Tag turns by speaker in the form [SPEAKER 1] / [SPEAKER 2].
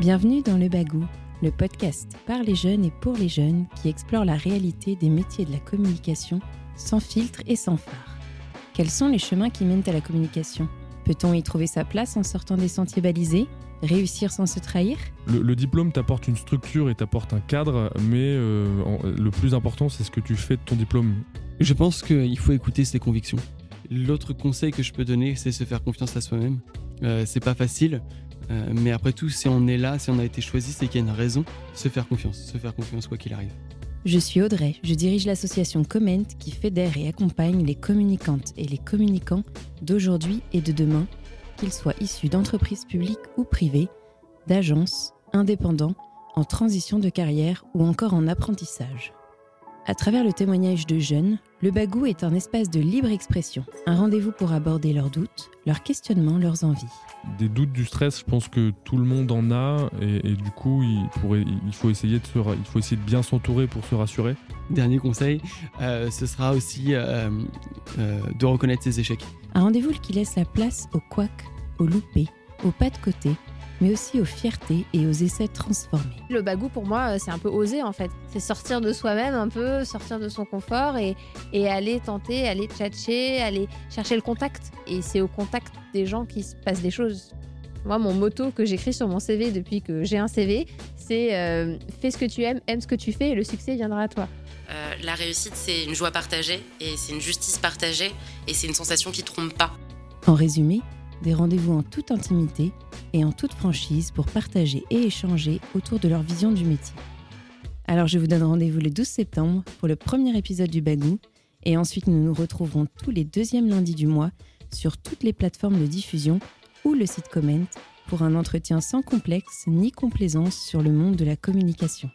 [SPEAKER 1] Bienvenue dans Le Bagou, le podcast par les jeunes et pour les jeunes qui explore la réalité des métiers de la communication sans filtre et sans phare. Quels sont les chemins qui mènent à la communication? Peut-on y trouver sa place en sortant des sentiers balisés? Réussir sans se trahir?
[SPEAKER 2] Le, le diplôme t'apporte une structure et t'apporte un cadre, mais euh, en- le plus important, c'est ce que tu fais de ton diplôme.
[SPEAKER 3] Je pense qu'il faut écouter ses convictions. L'autre conseil que je peux donner, c'est se faire confiance à soi-même. Euh, c'est pas facile, euh, mais après tout, si on est là, si on a été choisi, c'est qu'il y a une raison. Se faire confiance, se faire confiance quoi qu'il arrive.
[SPEAKER 1] Je suis Audrey, je dirige l'association Comment qui fédère et accompagne les communicantes et les communicants d'aujourd'hui et de demain, qu'ils soient issus d'entreprises publiques ou privées, d'agences, indépendants, en transition de carrière ou encore en apprentissage. À travers le témoignage de jeunes, le Bagou est un espace de libre expression, un rendez-vous pour aborder leurs doutes, leurs questionnements, leurs envies.
[SPEAKER 2] Des doutes, du stress, je pense que tout le monde en a, et, et du coup, il, pourrait- il faut essayer de se il faut essayer de bien s'entourer pour se rassurer.
[SPEAKER 3] Dernier conseil, euh, ce sera aussi euh, euh, de reconnaître ses échecs.
[SPEAKER 1] Un rendez-vous qui laisse la place au couac, au loupé, au pas de côté, mais aussi aux fiertés et aux essais transformés.
[SPEAKER 4] Le bagou pour moi, euh, c'est un peu oser en fait. C'est sortir de soi-même un peu, sortir de son confort et, et aller tenter, aller tchatcher, aller chercher le contact. Et c'est au contact des gens qu'il se passe des choses. Moi, mon motto que j'écris sur mon CV depuis que j'ai un CV, c'est euh, fais ce que tu aimes, aime ce que tu fais et le succès viendra à toi.
[SPEAKER 5] Euh, la réussite, c'est une joie partagée et c'est une justice partagée et c'est une sensation qui trompe pas.
[SPEAKER 1] En résumé, des rendez-vous en toute intimité et en toute franchise pour partager et échanger autour de leur vision du métier. Alors je vous donne rendez-vous le 12 septembre pour le premier épisode du Bagou et ensuite nous nous retrouverons tous les deuxièmes lundis du mois sur toutes les plateformes de diffusion ou le site Comment pour un entretien sans complexe ni complaisance sur le monde de la communication.